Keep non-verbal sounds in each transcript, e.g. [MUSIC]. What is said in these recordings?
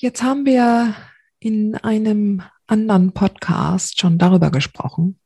Jetzt haben wir in einem anderen Podcast schon darüber gesprochen,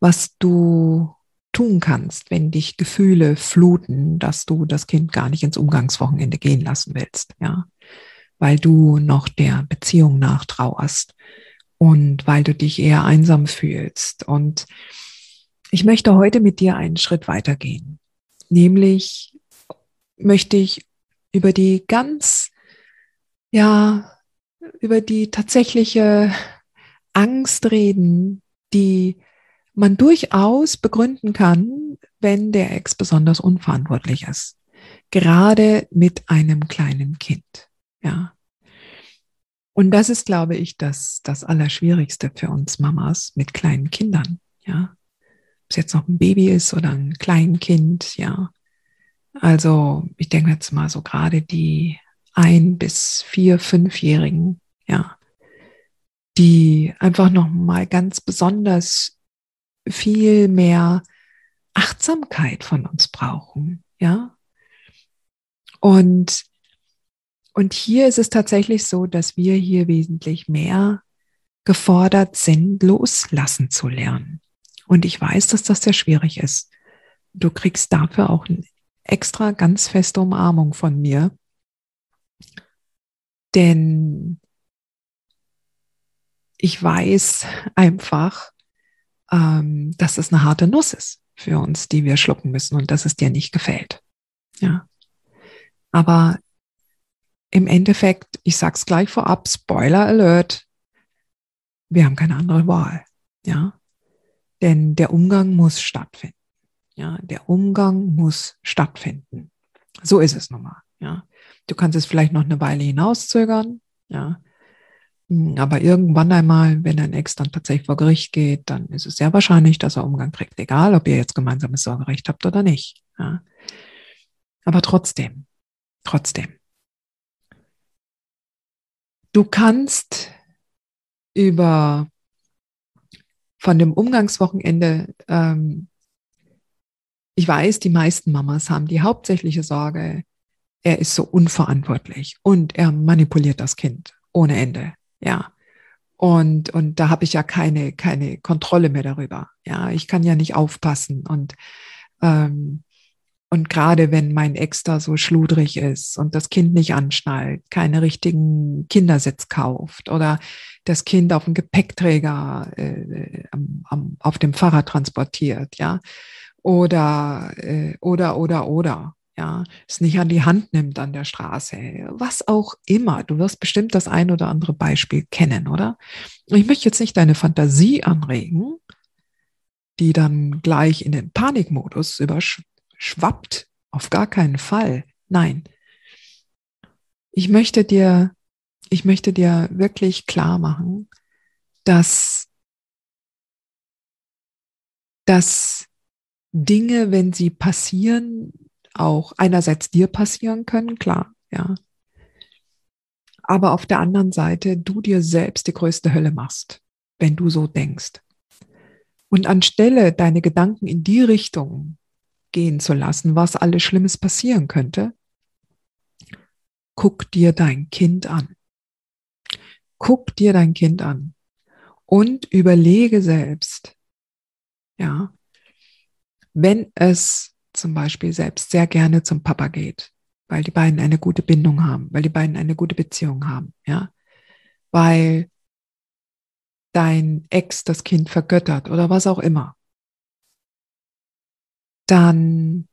was du tun kannst, wenn dich Gefühle fluten, dass du das Kind gar nicht ins Umgangswochenende gehen lassen willst, ja, weil du noch der Beziehung nachtrauerst und weil du dich eher einsam fühlst. Und ich möchte heute mit dir einen Schritt weitergehen. Nämlich möchte ich über die ganz, ja, über die tatsächliche Angst reden, die man durchaus begründen kann, wenn der Ex besonders unverantwortlich ist. Gerade mit einem kleinen Kind. Ja. Und das ist, glaube ich, das, das Allerschwierigste für uns Mamas mit kleinen Kindern. Ja. Ob es jetzt noch ein Baby ist oder ein Kleinkind. Ja. Also, ich denke jetzt mal so gerade die ein bis vier, fünfjährigen. Ja. Die einfach noch mal ganz besonders viel mehr Achtsamkeit von uns brauchen, ja. Und, und hier ist es tatsächlich so, dass wir hier wesentlich mehr gefordert sind, loslassen zu lernen. Und ich weiß, dass das sehr schwierig ist. Du kriegst dafür auch eine extra ganz feste Umarmung von mir. Denn ich weiß einfach, ähm, dass es eine harte Nuss ist für uns, die wir schlucken müssen und dass es dir nicht gefällt. Ja. Aber im Endeffekt, ich sag's gleich vorab, Spoiler Alert, wir haben keine andere Wahl. Ja. Denn der Umgang muss stattfinden. Ja, der Umgang muss stattfinden. So ist es nun mal. Ja. Du kannst es vielleicht noch eine Weile hinauszögern. Ja. Hm, aber irgendwann einmal, wenn ein Ex dann tatsächlich vor Gericht geht, dann ist es sehr wahrscheinlich, dass er Umgang kriegt, egal ob ihr jetzt gemeinsames Sorgerecht habt oder nicht. Ja. Aber trotzdem, trotzdem. Du kannst über von dem Umgangswochenende, ähm, ich weiß, die meisten Mamas haben die hauptsächliche Sorge, er ist so unverantwortlich und er manipuliert das Kind ohne Ende. Ja. Und, und da habe ich ja keine, keine Kontrolle mehr darüber. Ja, ich kann ja nicht aufpassen. Und, ähm, und gerade wenn mein Ex da so schludrig ist und das Kind nicht anschnallt, keine richtigen Kindersitz kauft oder das Kind auf dem Gepäckträger äh, am, am, auf dem Fahrrad transportiert, ja, oder, äh, oder, oder, oder ja, es nicht an die Hand nimmt an der Straße, was auch immer. Du wirst bestimmt das ein oder andere Beispiel kennen, oder? Ich möchte jetzt nicht deine Fantasie anregen, die dann gleich in den Panikmodus überschwappt. Auf gar keinen Fall. Nein. Ich möchte dir, ich möchte dir wirklich klar machen, dass, dass Dinge, wenn sie passieren, auch einerseits dir passieren können, klar, ja. Aber auf der anderen Seite du dir selbst die größte Hölle machst, wenn du so denkst. Und anstelle deine Gedanken in die Richtung gehen zu lassen, was alles Schlimmes passieren könnte, guck dir dein Kind an. Guck dir dein Kind an und überlege selbst, ja, wenn es zum Beispiel selbst sehr gerne zum Papa geht, weil die beiden eine gute Bindung haben, weil die beiden eine gute Beziehung haben, ja, weil dein Ex das Kind vergöttert oder was auch immer, dann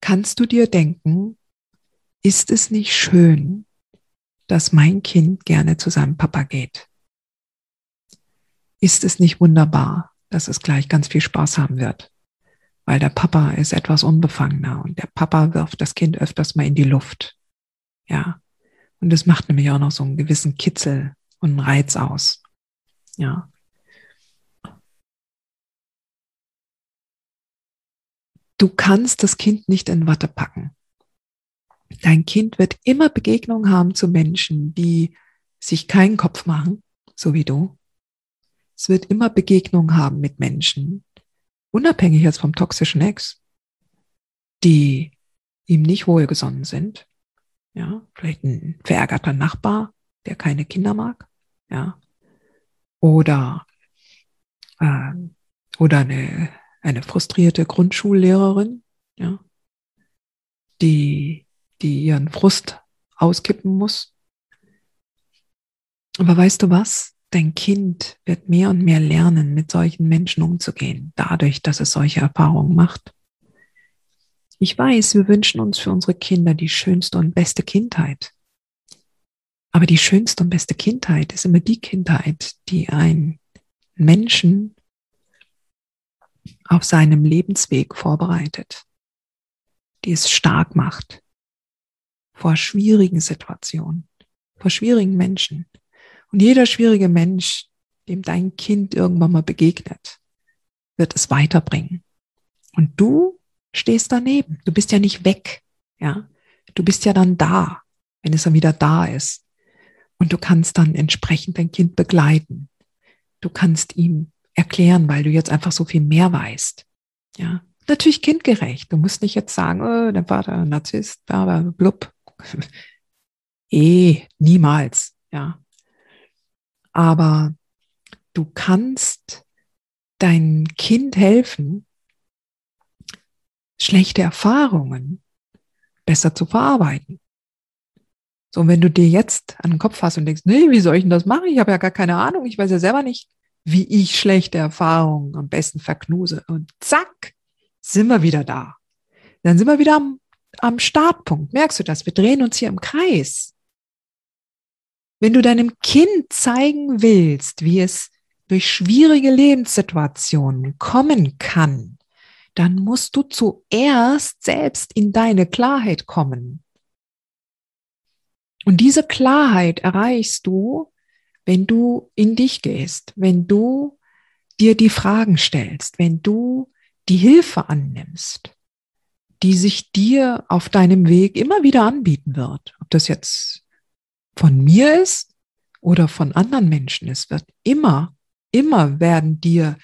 kannst du dir denken, ist es nicht schön, dass mein Kind gerne zu seinem Papa geht? Ist es nicht wunderbar, dass es gleich ganz viel Spaß haben wird? Weil der Papa ist etwas unbefangener und der Papa wirft das Kind öfters mal in die Luft. Ja. Und es macht nämlich auch noch so einen gewissen Kitzel und einen Reiz aus. Ja. Du kannst das Kind nicht in Watte packen. Dein Kind wird immer Begegnungen haben zu Menschen, die sich keinen Kopf machen, so wie du. Es wird immer Begegnungen haben mit Menschen, unabhängig jetzt vom toxischen Ex, die ihm nicht wohlgesonnen sind. Ja, vielleicht ein verärgerter Nachbar, der keine Kinder mag. Ja, oder äh, oder eine eine frustrierte Grundschullehrerin, ja, die, die ihren Frust auskippen muss. Aber weißt du was? Dein Kind wird mehr und mehr lernen, mit solchen Menschen umzugehen, dadurch, dass es solche Erfahrungen macht. Ich weiß, wir wünschen uns für unsere Kinder die schönste und beste Kindheit. Aber die schönste und beste Kindheit ist immer die Kindheit, die ein Menschen auf seinem Lebensweg vorbereitet, die es stark macht vor schwierigen Situationen, vor schwierigen Menschen. Und jeder schwierige Mensch, dem dein Kind irgendwann mal begegnet, wird es weiterbringen. Und du stehst daneben. Du bist ja nicht weg. Ja, du bist ja dann da, wenn es dann wieder da ist. Und du kannst dann entsprechend dein Kind begleiten. Du kannst ihm erklären, weil du jetzt einfach so viel mehr weißt. Ja, natürlich kindgerecht. Du musst nicht jetzt sagen, oh, der Vater Narzisst, aber blub. [LAUGHS] eh, niemals. Ja. Aber du kannst dein Kind helfen, schlechte Erfahrungen besser zu verarbeiten. So, wenn du dir jetzt an den Kopf hast und denkst, nee, wie soll ich denn das machen? Ich habe ja gar keine Ahnung, ich weiß ja selber nicht, wie ich schlechte Erfahrungen am besten verknuse. Und zack, sind wir wieder da. Dann sind wir wieder am, am Startpunkt. Merkst du das? Wir drehen uns hier im Kreis. Wenn du deinem Kind zeigen willst, wie es durch schwierige Lebenssituationen kommen kann, dann musst du zuerst selbst in deine Klarheit kommen. Und diese Klarheit erreichst du, wenn du in dich gehst, wenn du dir die Fragen stellst, wenn du die Hilfe annimmst, die sich dir auf deinem Weg immer wieder anbieten wird, ob das jetzt von mir ist oder von anderen Menschen, es wird immer, immer werden dir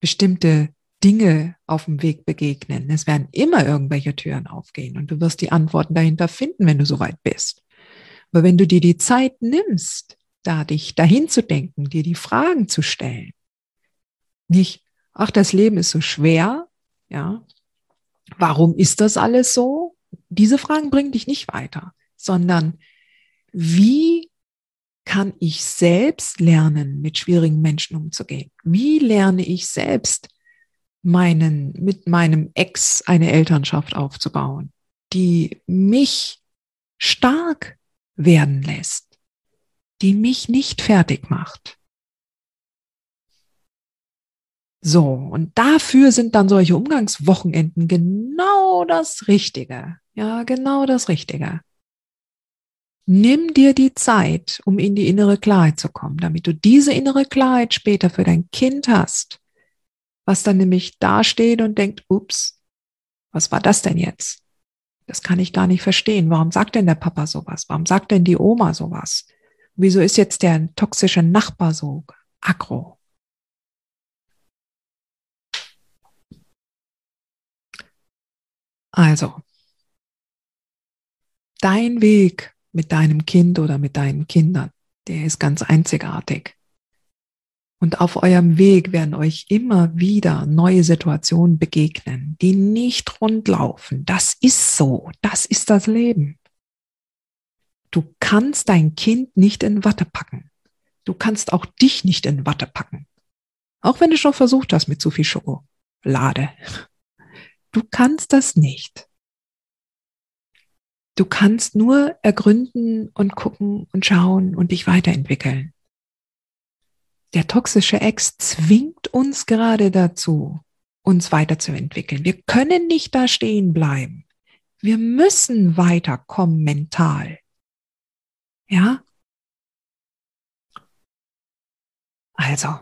bestimmte Dinge auf dem Weg begegnen. Es werden immer irgendwelche Türen aufgehen und du wirst die Antworten dahinter finden, wenn du soweit bist. Aber wenn du dir die Zeit nimmst, da dich dahin zu denken, dir die Fragen zu stellen. Nicht, ach, das Leben ist so schwer, ja. Warum ist das alles so? Diese Fragen bringen dich nicht weiter, sondern wie kann ich selbst lernen, mit schwierigen Menschen umzugehen? Wie lerne ich selbst meinen, mit meinem Ex eine Elternschaft aufzubauen, die mich stark werden lässt? die mich nicht fertig macht. So, und dafür sind dann solche Umgangswochenenden genau das Richtige. Ja, genau das Richtige. Nimm dir die Zeit, um in die innere Klarheit zu kommen, damit du diese innere Klarheit später für dein Kind hast, was dann nämlich dasteht und denkt, ups, was war das denn jetzt? Das kann ich gar nicht verstehen. Warum sagt denn der Papa sowas? Warum sagt denn die Oma sowas? Wieso ist jetzt der toxische Nachbar so aggro? Also, dein Weg mit deinem Kind oder mit deinen Kindern, der ist ganz einzigartig. Und auf eurem Weg werden euch immer wieder neue Situationen begegnen, die nicht rund laufen. Das ist so. Das ist das Leben. Du kannst dein Kind nicht in Watte packen. Du kannst auch dich nicht in Watte packen. Auch wenn du schon versucht hast mit zu viel Schokolade. Du kannst das nicht. Du kannst nur ergründen und gucken und schauen und dich weiterentwickeln. Der toxische Ex zwingt uns gerade dazu, uns weiterzuentwickeln. Wir können nicht da stehen bleiben. Wir müssen weiterkommen mental. Ja? Also,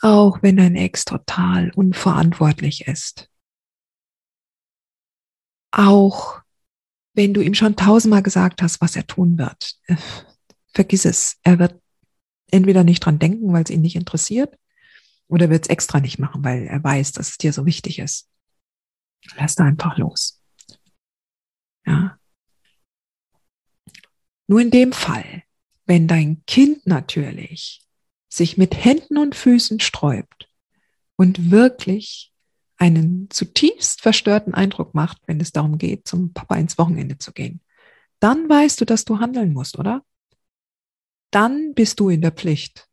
auch wenn dein Ex total unverantwortlich ist, auch wenn du ihm schon tausendmal gesagt hast, was er tun wird, äh, vergiss es. Er wird entweder nicht dran denken, weil es ihn nicht interessiert, oder wird es extra nicht machen, weil er weiß, dass es dir so wichtig ist. Lass da einfach los. Ja. Nur in dem Fall, wenn dein Kind natürlich sich mit Händen und Füßen sträubt und wirklich einen zutiefst verstörten Eindruck macht, wenn es darum geht, zum Papa ins Wochenende zu gehen, dann weißt du, dass du handeln musst, oder? Dann bist du in der Pflicht.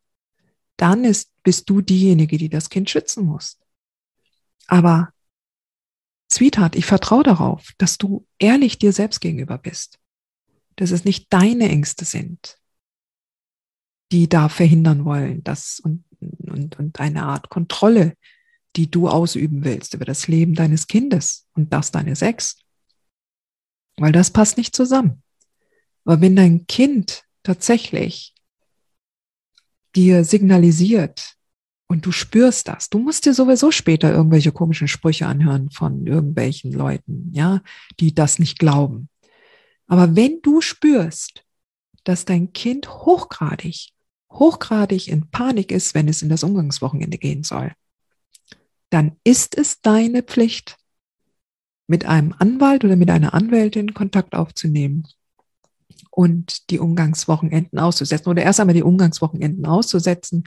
Dann ist, bist du diejenige, die das Kind schützen muss. Aber, Sweetheart, ich vertraue darauf, dass du ehrlich dir selbst gegenüber bist. Dass es nicht deine Ängste sind, die da verhindern wollen, dass und, und, und eine Art Kontrolle, die du ausüben willst über das Leben deines Kindes und das deines Ex. Weil das passt nicht zusammen. Aber wenn dein Kind tatsächlich dir signalisiert und du spürst das, du musst dir sowieso später irgendwelche komischen Sprüche anhören von irgendwelchen Leuten, ja, die das nicht glauben. Aber wenn du spürst, dass dein Kind hochgradig, hochgradig in Panik ist, wenn es in das Umgangswochenende gehen soll, dann ist es deine Pflicht, mit einem Anwalt oder mit einer Anwältin Kontakt aufzunehmen und die Umgangswochenenden auszusetzen oder erst einmal die Umgangswochenenden auszusetzen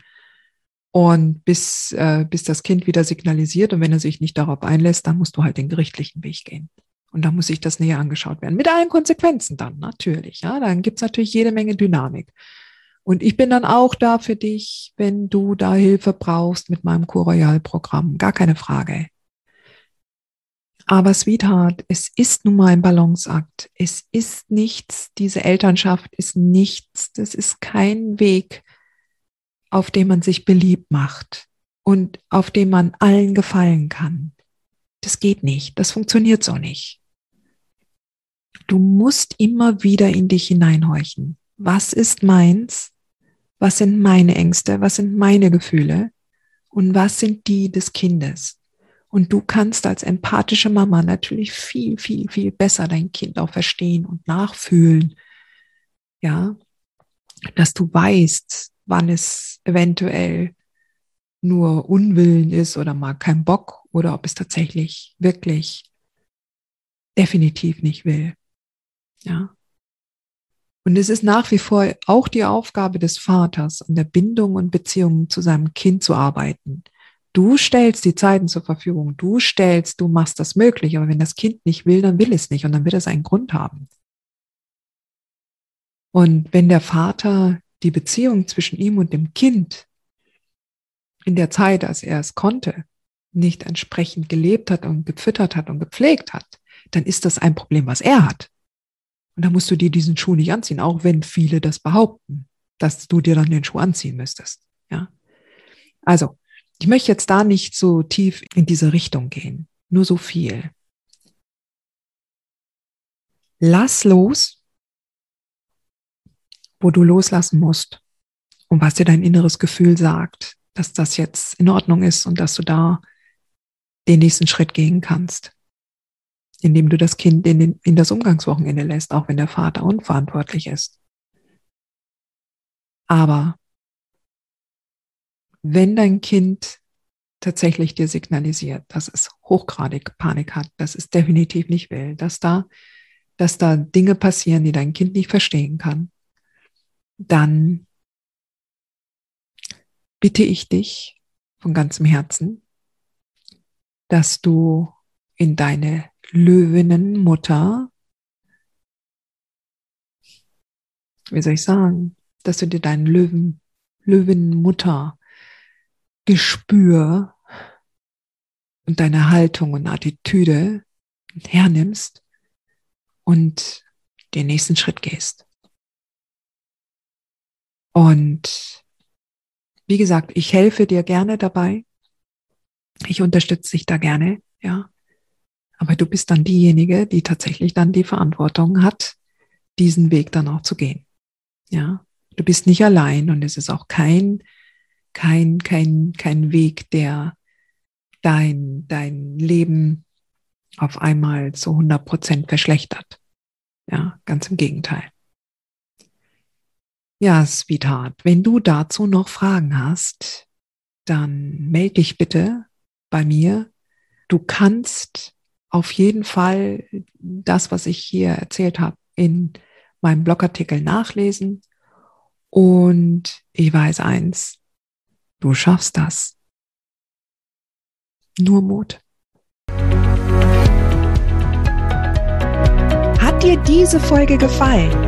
und bis, äh, bis das Kind wieder signalisiert und wenn er sich nicht darauf einlässt, dann musst du halt den gerichtlichen Weg gehen. Und da muss sich das näher angeschaut werden. Mit allen Konsequenzen dann, natürlich. Ja, dann gibt's natürlich jede Menge Dynamik. Und ich bin dann auch da für dich, wenn du da Hilfe brauchst mit meinem Coroyal-Programm. Gar keine Frage. Aber Sweetheart, es ist nun mal ein Balanceakt. Es ist nichts, diese Elternschaft ist nichts. Das ist kein Weg, auf dem man sich beliebt macht und auf dem man allen gefallen kann. Das geht nicht. Das funktioniert so nicht. Du musst immer wieder in dich hineinhorchen. Was ist meins? Was sind meine Ängste, was sind meine Gefühle und was sind die des Kindes. Und du kannst als empathische Mama natürlich viel, viel, viel besser dein Kind auch verstehen und nachfühlen. Ja, dass du weißt, wann es eventuell nur Unwillen ist oder mal kein Bock oder ob es tatsächlich wirklich definitiv nicht will. Ja. Und es ist nach wie vor auch die Aufgabe des Vaters, an der Bindung und Beziehung zu seinem Kind zu arbeiten. Du stellst die Zeiten zur Verfügung, du stellst, du machst das möglich, aber wenn das Kind nicht will, dann will es nicht und dann wird es einen Grund haben. Und wenn der Vater die Beziehung zwischen ihm und dem Kind in der Zeit, als er es konnte, nicht entsprechend gelebt hat und gefüttert hat und gepflegt hat, dann ist das ein Problem, was er hat. Und da musst du dir diesen Schuh nicht anziehen, auch wenn viele das behaupten, dass du dir dann den Schuh anziehen müsstest. Ja. Also, ich möchte jetzt da nicht so tief in diese Richtung gehen. Nur so viel. Lass los, wo du loslassen musst und was dir dein inneres Gefühl sagt, dass das jetzt in Ordnung ist und dass du da den nächsten Schritt gehen kannst indem du das Kind in, in das Umgangswochenende lässt, auch wenn der Vater unverantwortlich ist. Aber wenn dein Kind tatsächlich dir signalisiert, dass es hochgradig Panik hat, dass es definitiv nicht will, dass da, dass da Dinge passieren, die dein Kind nicht verstehen kann, dann bitte ich dich von ganzem Herzen, dass du in deine Löwinnenmutter, wie soll ich sagen, dass du dir dein Löwen, Löwinnenmutter Gespür und deine Haltung und Attitüde hernimmst und den nächsten Schritt gehst. Und wie gesagt, ich helfe dir gerne dabei. Ich unterstütze dich da gerne, ja. Aber du bist dann diejenige, die tatsächlich dann die Verantwortung hat, diesen Weg dann auch zu gehen. Ja. Du bist nicht allein und es ist auch kein, kein, kein, kein Weg, der dein, dein Leben auf einmal zu 100 Prozent verschlechtert. Ja, ganz im Gegenteil. Ja, Sweetheart, wenn du dazu noch Fragen hast, dann melde dich bitte bei mir. Du kannst auf jeden Fall das, was ich hier erzählt habe, in meinem Blogartikel nachlesen. Und ich weiß eins, du schaffst das. Nur Mut. Hat dir diese Folge gefallen?